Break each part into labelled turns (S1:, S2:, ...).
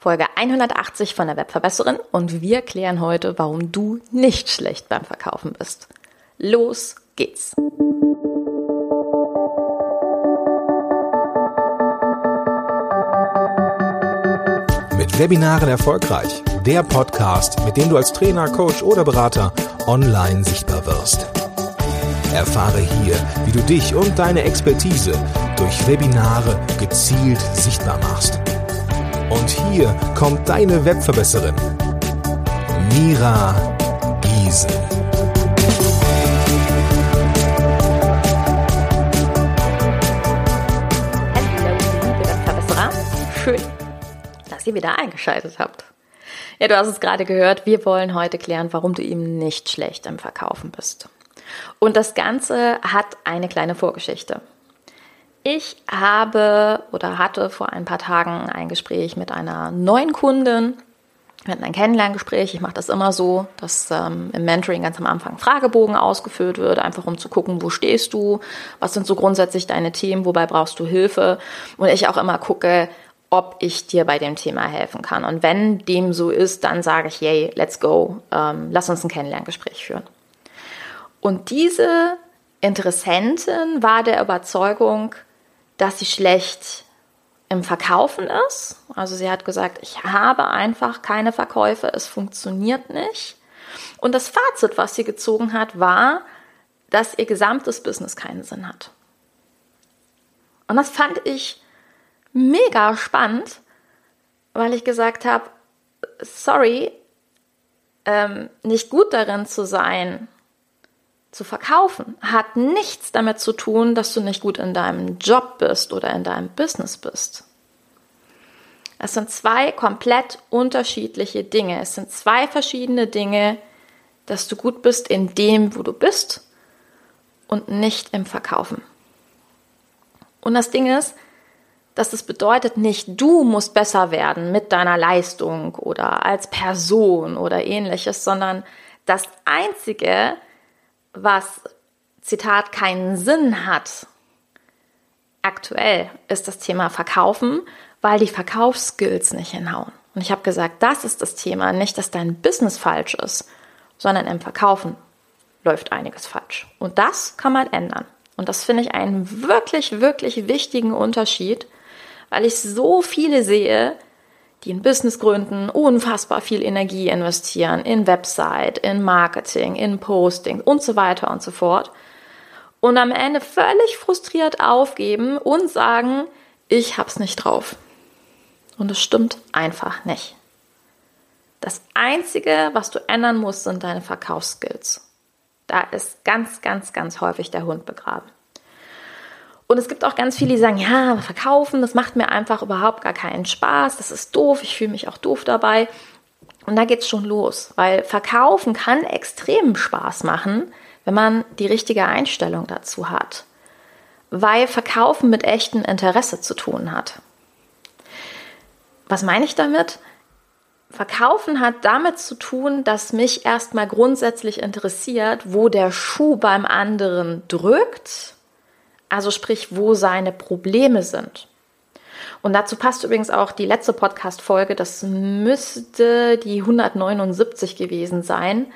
S1: Folge 180 von der Webverbesserin und wir klären heute, warum du nicht schlecht beim Verkaufen bist. Los geht's!
S2: Mit Webinaren erfolgreich. Der Podcast, mit dem du als Trainer, Coach oder Berater online sichtbar wirst. Erfahre hier, wie du dich und deine Expertise durch Webinare gezielt sichtbar machst und hier kommt deine Webverbesserin, Mira Giesen.
S1: Hallo, liebe Webverbesserer. Schön, dass ihr wieder eingeschaltet habt. Ja, du hast es gerade gehört. Wir wollen heute klären, warum du eben nicht schlecht im Verkaufen bist. Und das Ganze hat eine kleine Vorgeschichte. Ich habe oder hatte vor ein paar Tagen ein Gespräch mit einer neuen Kundin. Wir hatten ein Kennenlerngespräch. Ich mache das immer so, dass ähm, im Mentoring ganz am Anfang Fragebogen ausgefüllt wird, einfach um zu gucken, wo stehst du, was sind so grundsätzlich deine Themen, wobei brauchst du Hilfe. Und ich auch immer gucke, ob ich dir bei dem Thema helfen kann. Und wenn dem so ist, dann sage ich, yay, let's go, ähm, lass uns ein Kennenlerngespräch führen. Und diese Interessentin war der Überzeugung, dass sie schlecht im Verkaufen ist. Also sie hat gesagt, ich habe einfach keine Verkäufe, es funktioniert nicht. Und das Fazit, was sie gezogen hat, war, dass ihr gesamtes Business keinen Sinn hat. Und das fand ich mega spannend, weil ich gesagt habe, sorry, ähm, nicht gut darin zu sein, zu verkaufen hat nichts damit zu tun, dass du nicht gut in deinem Job bist oder in deinem Business bist. Es sind zwei komplett unterschiedliche Dinge. Es sind zwei verschiedene Dinge, dass du gut bist in dem, wo du bist und nicht im Verkaufen. Und das Ding ist, dass das bedeutet nicht, du musst besser werden mit deiner Leistung oder als Person oder ähnliches, sondern das Einzige, was, Zitat, keinen Sinn hat, aktuell ist das Thema Verkaufen, weil die Verkaufsskills nicht hinhauen. Und ich habe gesagt, das ist das Thema, nicht, dass dein Business falsch ist, sondern im Verkaufen läuft einiges falsch. Und das kann man ändern. Und das finde ich einen wirklich, wirklich wichtigen Unterschied, weil ich so viele sehe, die ein Business gründen, unfassbar viel Energie investieren in Website, in Marketing, in Posting und so weiter und so fort. Und am Ende völlig frustriert aufgeben und sagen, ich hab's nicht drauf. Und es stimmt einfach nicht. Das Einzige, was du ändern musst, sind deine Verkaufsskills. Da ist ganz, ganz, ganz häufig der Hund begraben. Und es gibt auch ganz viele, die sagen, ja, verkaufen, das macht mir einfach überhaupt gar keinen Spaß, das ist doof, ich fühle mich auch doof dabei. Und da geht's schon los, weil verkaufen kann extrem Spaß machen, wenn man die richtige Einstellung dazu hat. Weil verkaufen mit echtem Interesse zu tun hat. Was meine ich damit? Verkaufen hat damit zu tun, dass mich erstmal grundsätzlich interessiert, wo der Schuh beim anderen drückt also sprich, wo seine Probleme sind. Und dazu passt übrigens auch die letzte Podcast-Folge, das müsste die 179 gewesen sein,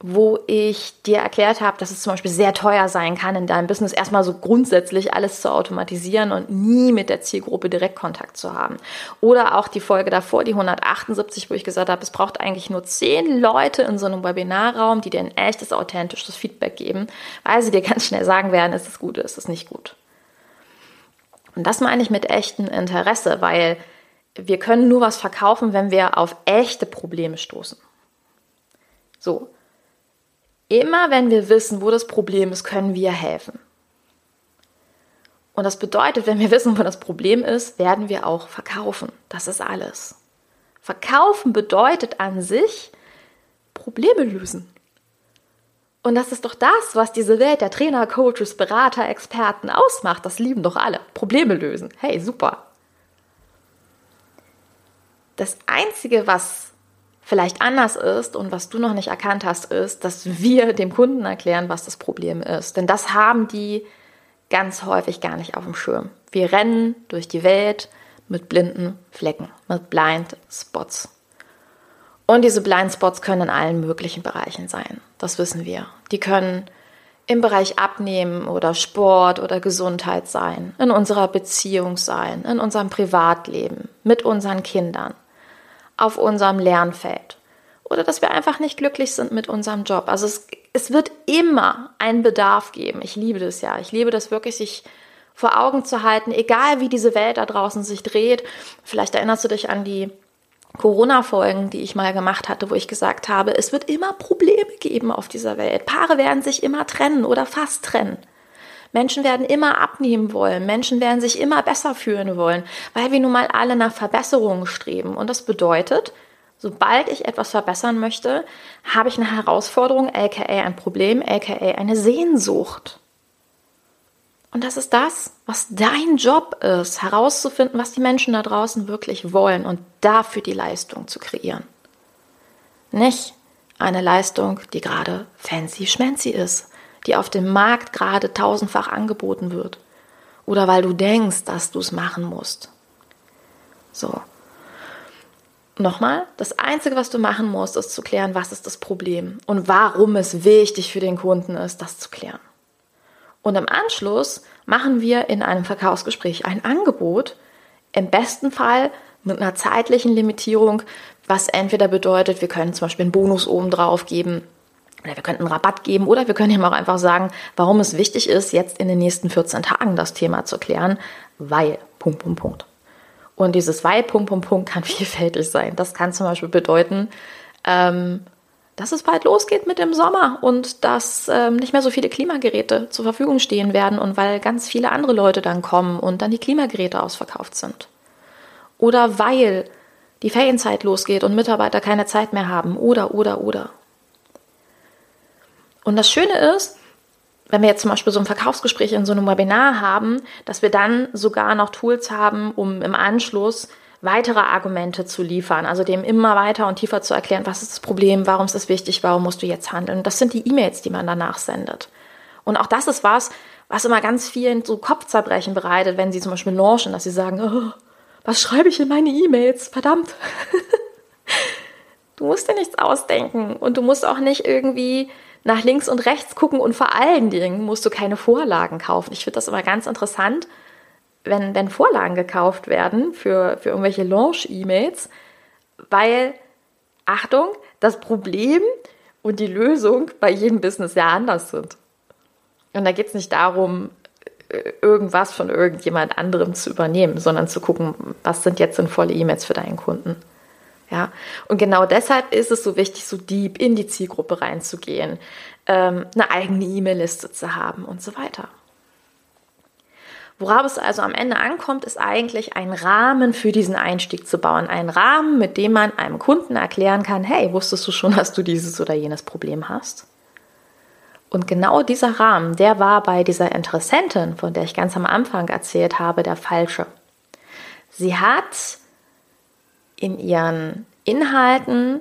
S1: wo ich dir erklärt habe, dass es zum Beispiel sehr teuer sein kann, in deinem Business erstmal so grundsätzlich alles zu automatisieren und nie mit der Zielgruppe direkt Kontakt zu haben. Oder auch die Folge davor, die 178, wo ich gesagt habe, es braucht eigentlich nur zehn Leute in so einem Webinarraum, die dir ein echtes, authentisches Feedback geben, weil sie dir ganz schnell sagen werden, ist es gut, ist es nicht gut. Und das meine ich mit echtem Interesse, weil wir können nur was verkaufen, wenn wir auf echte Probleme stoßen. So, Immer wenn wir wissen, wo das Problem ist, können wir helfen. Und das bedeutet, wenn wir wissen, wo das Problem ist, werden wir auch verkaufen. Das ist alles. Verkaufen bedeutet an sich Probleme lösen. Und das ist doch das, was diese Welt der Trainer, Coaches, Berater, Experten ausmacht. Das lieben doch alle. Probleme lösen. Hey, super. Das Einzige, was vielleicht anders ist und was du noch nicht erkannt hast, ist, dass wir dem Kunden erklären, was das Problem ist. Denn das haben die ganz häufig gar nicht auf dem Schirm. Wir rennen durch die Welt mit blinden Flecken, mit Blind Spots. Und diese Blind Spots können in allen möglichen Bereichen sein. Das wissen wir. Die können im Bereich Abnehmen oder Sport oder Gesundheit sein, in unserer Beziehung sein, in unserem Privatleben, mit unseren Kindern, auf unserem Lernfeld oder dass wir einfach nicht glücklich sind mit unserem Job. Also es, es wird immer einen Bedarf geben. Ich liebe das ja. Ich liebe das wirklich, sich vor Augen zu halten, egal wie diese Welt da draußen sich dreht. Vielleicht erinnerst du dich an die Corona-Folgen, die ich mal gemacht hatte, wo ich gesagt habe, es wird immer Probleme geben auf dieser Welt. Paare werden sich immer trennen oder fast trennen. Menschen werden immer abnehmen wollen. Menschen werden sich immer besser fühlen wollen, weil wir nun mal alle nach Verbesserungen streben. Und das bedeutet, sobald ich etwas verbessern möchte, habe ich eine Herausforderung, aka ein Problem, aka eine Sehnsucht. Und das ist das, was dein Job ist, herauszufinden, was die Menschen da draußen wirklich wollen und dafür die Leistung zu kreieren. Nicht eine Leistung, die gerade fancy schmancy ist, die auf dem Markt gerade tausendfach angeboten wird. Oder weil du denkst, dass du es machen musst. So. Nochmal, das Einzige, was du machen musst, ist zu klären, was ist das Problem und warum es wichtig für den Kunden ist, das zu klären. Und im Anschluss machen wir in einem Verkaufsgespräch ein Angebot, im besten Fall mit einer zeitlichen Limitierung, was entweder bedeutet, wir können zum Beispiel einen Bonus oben drauf geben oder wir könnten einen Rabatt geben oder wir können ihm auch einfach sagen, warum es wichtig ist, jetzt in den nächsten 14 Tagen das Thema zu klären, weil, Punkt, Punkt, Punkt. Und dieses weil, Punkt, Punkt, Punkt kann vielfältig sein. Das kann zum Beispiel bedeuten, ähm, dass es bald losgeht mit dem Sommer und dass ähm, nicht mehr so viele Klimageräte zur Verfügung stehen werden und weil ganz viele andere Leute dann kommen und dann die Klimageräte ausverkauft sind. Oder weil die Ferienzeit losgeht und Mitarbeiter keine Zeit mehr haben. Oder, oder, oder. Und das Schöne ist, wenn wir jetzt zum Beispiel so ein Verkaufsgespräch in so einem Webinar haben, dass wir dann sogar noch Tools haben, um im Anschluss weitere Argumente zu liefern, also dem immer weiter und tiefer zu erklären, was ist das Problem, warum ist das wichtig, warum musst du jetzt handeln. Das sind die E-Mails, die man danach sendet. Und auch das ist was, was immer ganz vielen so Kopfzerbrechen bereitet, wenn sie zum Beispiel launchen, dass sie sagen, oh, was schreibe ich in meine E-Mails? Verdammt. du musst dir nichts ausdenken und du musst auch nicht irgendwie nach links und rechts gucken und vor allen Dingen musst du keine Vorlagen kaufen. Ich finde das immer ganz interessant, wenn, wenn Vorlagen gekauft werden für, für irgendwelche Launch-E-Mails, weil, Achtung, das Problem und die Lösung bei jedem Business sehr anders sind. Und da geht es nicht darum, äh, irgendwas von irgendjemand anderem zu übernehmen, sondern zu gucken, was sind jetzt sinnvolle E-Mails für deinen Kunden. Ja, und genau deshalb ist es so wichtig, so deep in die Zielgruppe reinzugehen, ähm, eine eigene E-Mail-Liste zu haben und so weiter. Worauf es also am Ende ankommt, ist eigentlich einen Rahmen für diesen Einstieg zu bauen. Einen Rahmen, mit dem man einem Kunden erklären kann, hey, wusstest du schon, dass du dieses oder jenes Problem hast? Und genau dieser Rahmen, der war bei dieser Interessentin, von der ich ganz am Anfang erzählt habe, der falsche. Sie hat in ihren Inhalten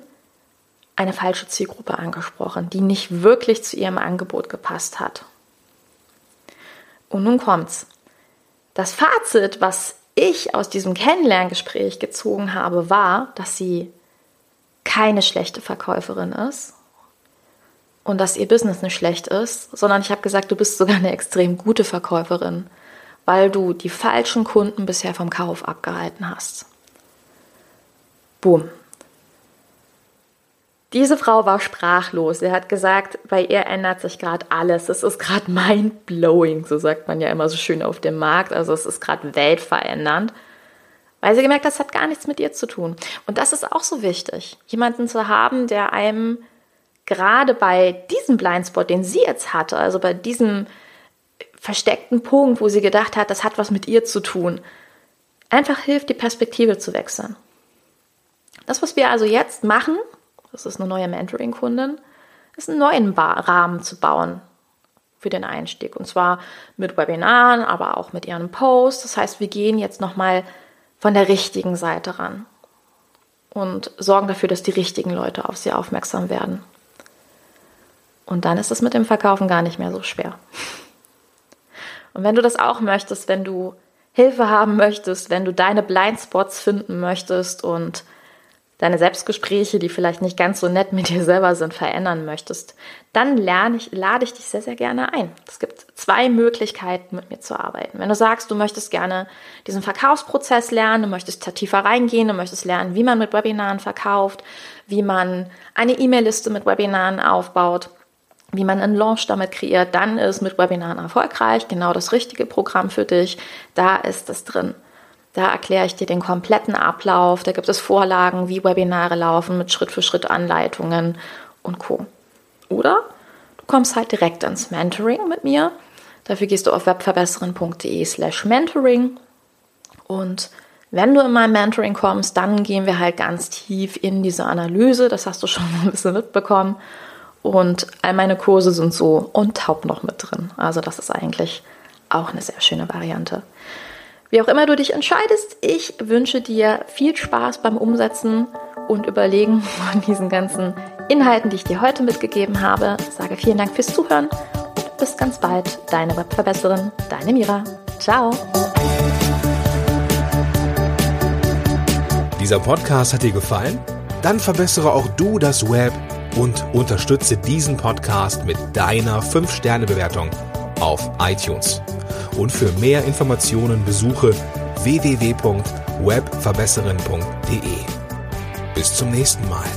S1: eine falsche Zielgruppe angesprochen, die nicht wirklich zu ihrem Angebot gepasst hat. Und nun kommt's. Das Fazit, was ich aus diesem Kennenlerngespräch gezogen habe, war, dass sie keine schlechte Verkäuferin ist und dass ihr Business nicht schlecht ist, sondern ich habe gesagt, du bist sogar eine extrem gute Verkäuferin, weil du die falschen Kunden bisher vom Kauf abgehalten hast. Boom. Diese Frau war sprachlos. Sie hat gesagt, bei ihr ändert sich gerade alles. Es ist gerade mind-blowing, so sagt man ja immer so schön auf dem Markt. Also es ist gerade weltverändernd. Weil sie gemerkt hat, das hat gar nichts mit ihr zu tun. Und das ist auch so wichtig, jemanden zu haben, der einem gerade bei diesem Blindspot, den sie jetzt hatte, also bei diesem versteckten Punkt, wo sie gedacht hat, das hat was mit ihr zu tun, einfach hilft, die Perspektive zu wechseln. Das, was wir also jetzt machen, das ist eine neue Mentoring-Kundin, ist einen neuen Rahmen zu bauen für den Einstieg. Und zwar mit Webinaren, aber auch mit ihren Posts. Das heißt, wir gehen jetzt nochmal von der richtigen Seite ran und sorgen dafür, dass die richtigen Leute auf sie aufmerksam werden. Und dann ist es mit dem Verkaufen gar nicht mehr so schwer. Und wenn du das auch möchtest, wenn du Hilfe haben möchtest, wenn du deine Blindspots finden möchtest und deine Selbstgespräche, die vielleicht nicht ganz so nett mit dir selber sind, verändern möchtest, dann lerne ich, lade ich dich sehr, sehr gerne ein. Es gibt zwei Möglichkeiten, mit mir zu arbeiten. Wenn du sagst, du möchtest gerne diesen Verkaufsprozess lernen, du möchtest da tiefer reingehen, du möchtest lernen, wie man mit Webinaren verkauft, wie man eine E-Mail-Liste mit Webinaren aufbaut, wie man einen Launch damit kreiert, dann ist mit Webinaren erfolgreich genau das richtige Programm für dich. Da ist es drin. Da erkläre ich dir den kompletten Ablauf. Da gibt es Vorlagen, wie Webinare laufen mit Schritt-für-Schritt-Anleitungen und Co. Oder du kommst halt direkt ins Mentoring mit mir. Dafür gehst du auf webverbesseren.de slash mentoring. Und wenn du in mein Mentoring kommst, dann gehen wir halt ganz tief in diese Analyse. Das hast du schon ein bisschen mitbekommen. Und all meine Kurse sind so und taub noch mit drin. Also das ist eigentlich auch eine sehr schöne Variante. Wie auch immer du dich entscheidest, ich wünsche dir viel Spaß beim Umsetzen und Überlegen von diesen ganzen Inhalten, die ich dir heute mitgegeben habe. Ich sage vielen Dank fürs Zuhören und bis ganz bald. Deine Webverbesserin, deine Mira. Ciao.
S2: Dieser Podcast hat dir gefallen? Dann verbessere auch du das Web und unterstütze diesen Podcast mit deiner 5-Sterne-Bewertung auf iTunes. Und für mehr Informationen besuche www.webverbesserin.de. Bis zum nächsten Mal.